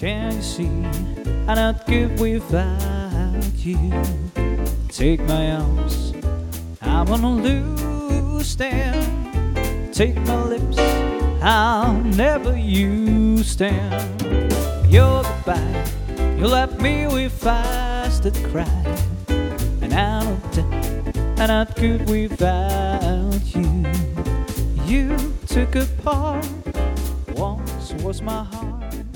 Can you see I'm not good without you? Take my arms, I'm gonna lose them. Take my lips, I'll never use them. You're goodbye, you left me with fast cry. And I'm not, I'm not good without you. You took apart. once was my heart.